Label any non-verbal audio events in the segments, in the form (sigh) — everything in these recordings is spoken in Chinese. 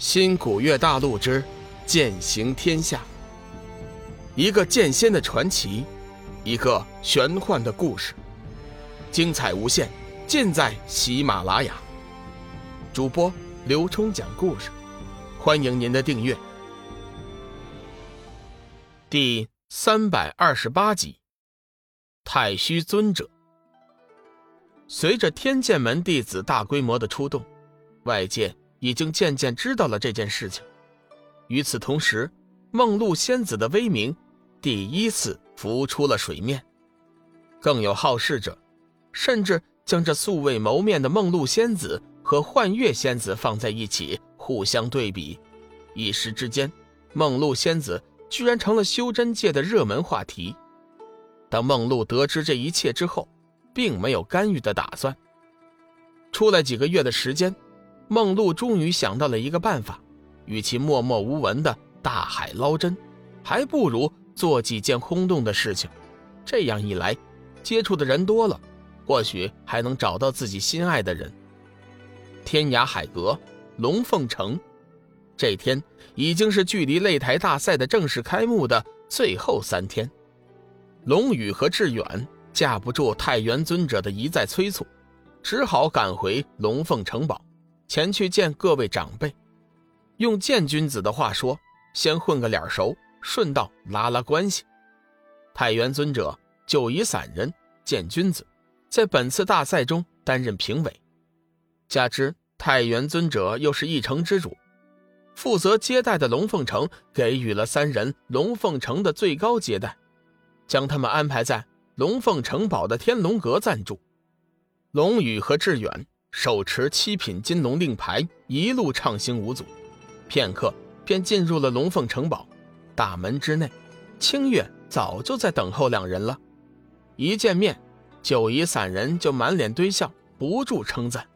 新古月大陆之剑行天下，一个剑仙的传奇，一个玄幻的故事，精彩无限，尽在喜马拉雅。主播刘冲讲故事，欢迎您的订阅。第三百二十八集，太虚尊者。随着天剑门弟子大规模的出动，外界。已经渐渐知道了这件事情。与此同时，梦露仙子的威名第一次浮出了水面。更有好事者，甚至将这素未谋面的梦露仙子和幻月仙子放在一起互相对比。一时之间，梦露仙子居然成了修真界的热门话题。当梦露得知这一切之后，并没有干预的打算。出来几个月的时间。梦露终于想到了一个办法，与其默默无闻的大海捞针，还不如做几件轰动的事情。这样一来，接触的人多了，或许还能找到自己心爱的人。天涯海阁，龙凤城，这天已经是距离擂台大赛的正式开幕的最后三天。龙宇和志远架不住太元尊者的一再催促，只好赶回龙凤城堡。前去见各位长辈，用剑君子的话说，先混个脸熟，顺道拉拉关系。太原尊者、九夷散人、剑君子，在本次大赛中担任评委，加之太原尊者又是一城之主，负责接待的龙凤城给予了三人龙凤城的最高接待，将他们安排在龙凤城堡的天龙阁暂住。龙宇和志远。手持七品金龙令牌，一路畅行无阻，片刻便进入了龙凤城堡。大门之内，清月早就在等候两人了。一见面，九夷散人就满脸堆笑，不住称赞：“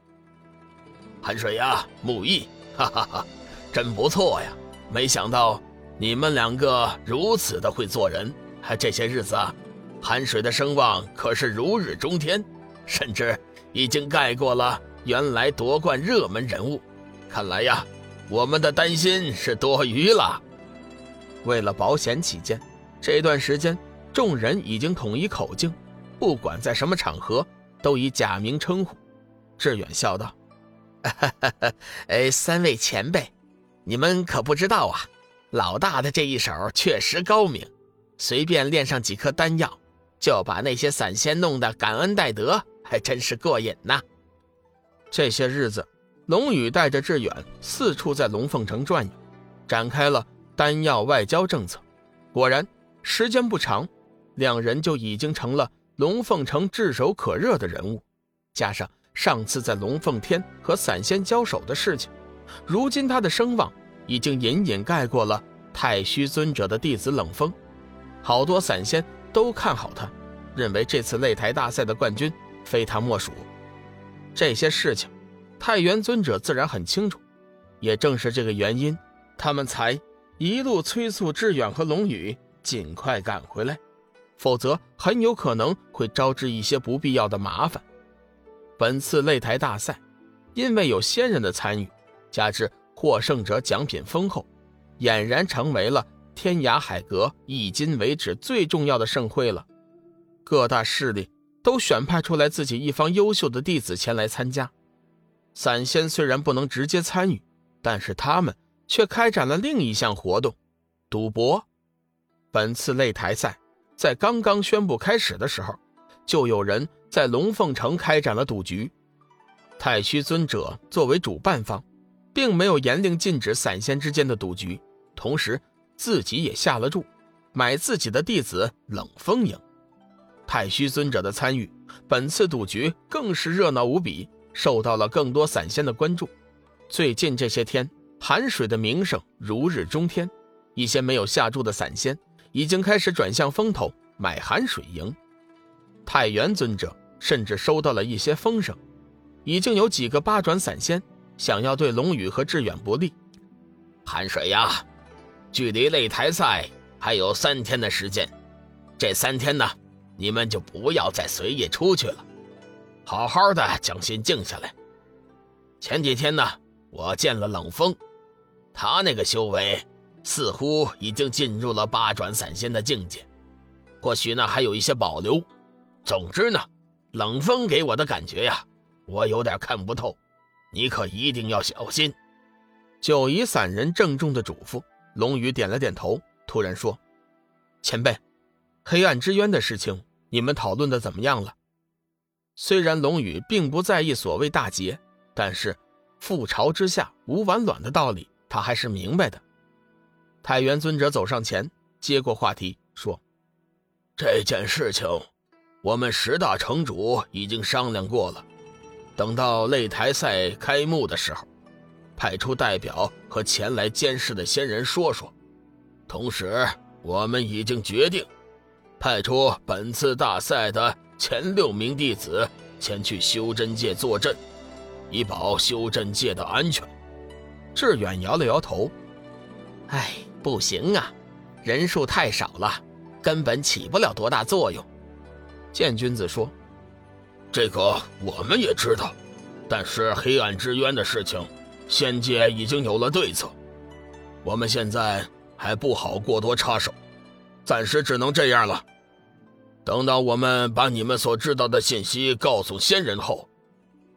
寒水呀，木易，哈哈哈，真不错呀！没想到你们两个如此的会做人。这些日子啊，寒水的声望可是如日中天，甚至……”已经盖过了原来夺冠热门人物，看来呀，我们的担心是多余了。为了保险起见，这段时间众人已经统一口径，不管在什么场合都以假名称呼。志远笑道：“ (laughs) 哎，三位前辈，你们可不知道啊，老大的这一手确实高明，随便炼上几颗丹药，就把那些散仙弄得感恩戴德。”还真是过瘾呐！这些日子，龙宇带着志远四处在龙凤城转悠，展开了丹药外交政策。果然，时间不长，两人就已经成了龙凤城炙手可热的人物。加上上次在龙凤天和散仙交手的事情，如今他的声望已经隐隐盖过了太虚尊者的弟子冷风。好多散仙都看好他，认为这次擂台大赛的冠军。非他莫属。这些事情，太元尊者自然很清楚。也正是这个原因，他们才一路催促志远和龙宇尽快赶回来，否则很有可能会招致一些不必要的麻烦。本次擂台大赛，因为有仙人的参与，加之获胜者奖品丰厚，俨然成为了天涯海阁迄今为止最重要的盛会了。各大势力。都选派出来自己一方优秀的弟子前来参加。散仙虽然不能直接参与，但是他们却开展了另一项活动——赌博。本次擂台赛在刚刚宣布开始的时候，就有人在龙凤城开展了赌局。太虚尊者作为主办方，并没有严令禁止散仙之间的赌局，同时自己也下了注，买自己的弟子冷风赢。太虚尊者的参与，本次赌局更是热闹无比，受到了更多散仙的关注。最近这些天，寒水的名声如日中天，一些没有下注的散仙已经开始转向风头，买寒水赢。太元尊者甚至收到了一些风声，已经有几个八转散仙想要对龙宇和志远不利。寒水呀，距离擂台赛还有三天的时间，这三天呢？你们就不要再随意出去了，好好的将心静下来。前几天呢，我见了冷风，他那个修为似乎已经进入了八转散仙的境界，或许呢还有一些保留。总之呢，冷风给我的感觉呀，我有点看不透，你可一定要小心。九夷散人郑重的嘱咐。龙宇点了点头，突然说：“前辈，黑暗之渊的事情，你们讨论的怎么样了？”虽然龙宇并不在意所谓大劫，但是覆巢之下无完卵的道理，他还是明白的。太元尊者走上前，接过话题说：“这件事情，我们十大城主已经商量过了，等到擂台赛开幕的时候。”派出代表和前来监视的仙人说说，同时我们已经决定，派出本次大赛的前六名弟子前去修真界坐镇，以保修真界的安全。志远摇了摇头：“哎，不行啊，人数太少了，根本起不了多大作用。”剑君子说：“这个我们也知道，但是黑暗之渊的事情。”仙界已经有了对策，我们现在还不好过多插手，暂时只能这样了。等到我们把你们所知道的信息告诉仙人后，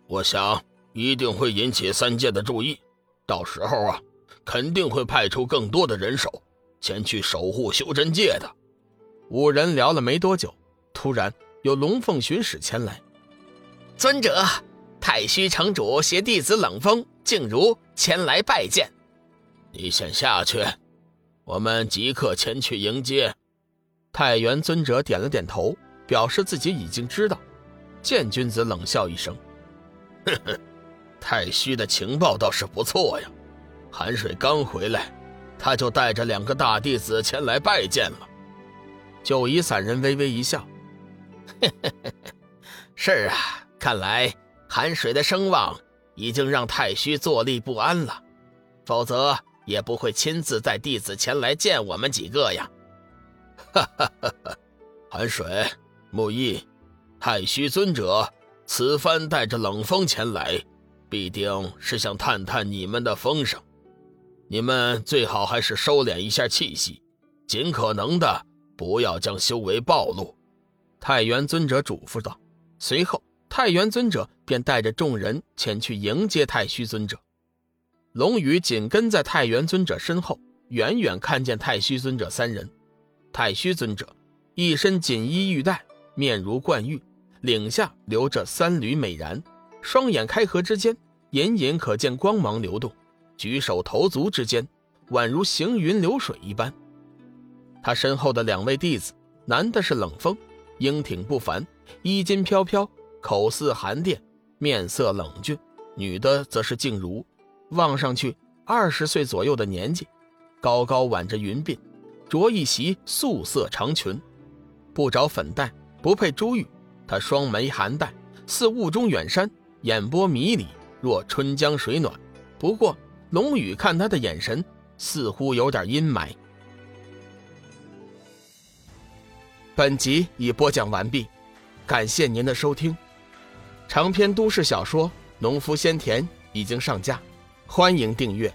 我想一定会引起三界的注意，到时候啊，肯定会派出更多的人手前去守护修真界的。五人聊了没多久，突然有龙凤巡使前来，尊者。太虚城主携弟子冷风、静茹前来拜见，你先下去，我们即刻前去迎接。太元尊者点了点头，表示自己已经知道。剑君子冷笑一声：“呵呵，太虚的情报倒是不错呀。寒水刚回来，他就带着两个大弟子前来拜见了。”九夷散人微微一笑：“呵呵呵，是啊，看来。”寒水的声望已经让太虚坐立不安了，否则也不会亲自带弟子前来见我们几个呀。哈哈哈哈！寒水、木易、太虚尊者此番带着冷风前来，必定是想探探你们的风声。你们最好还是收敛一下气息，尽可能的不要将修为暴露。太元尊者嘱咐道，随后。太元尊者便带着众人前去迎接太虚尊者，龙宇紧跟在太元尊者身后，远远看见太虚尊者三人。太虚尊者一身锦衣玉带，面如冠玉，领下留着三缕美髯，双眼开合之间，隐隐可见光芒流动，举手投足之间，宛如行云流水一般。他身后的两位弟子，男的是冷风，英挺不凡，衣襟飘飘。口似寒电，面色冷峻；女的则是静茹，望上去二十岁左右的年纪，高高挽着云鬓，着一袭素色长裙，不着粉黛，不配珠玉。她双眉含黛，似雾中远山；眼波迷离，若春江水暖。不过龙宇看她的眼神，似乎有点阴霾。本集已播讲完毕，感谢您的收听。长篇都市小说《农夫先田》已经上架，欢迎订阅。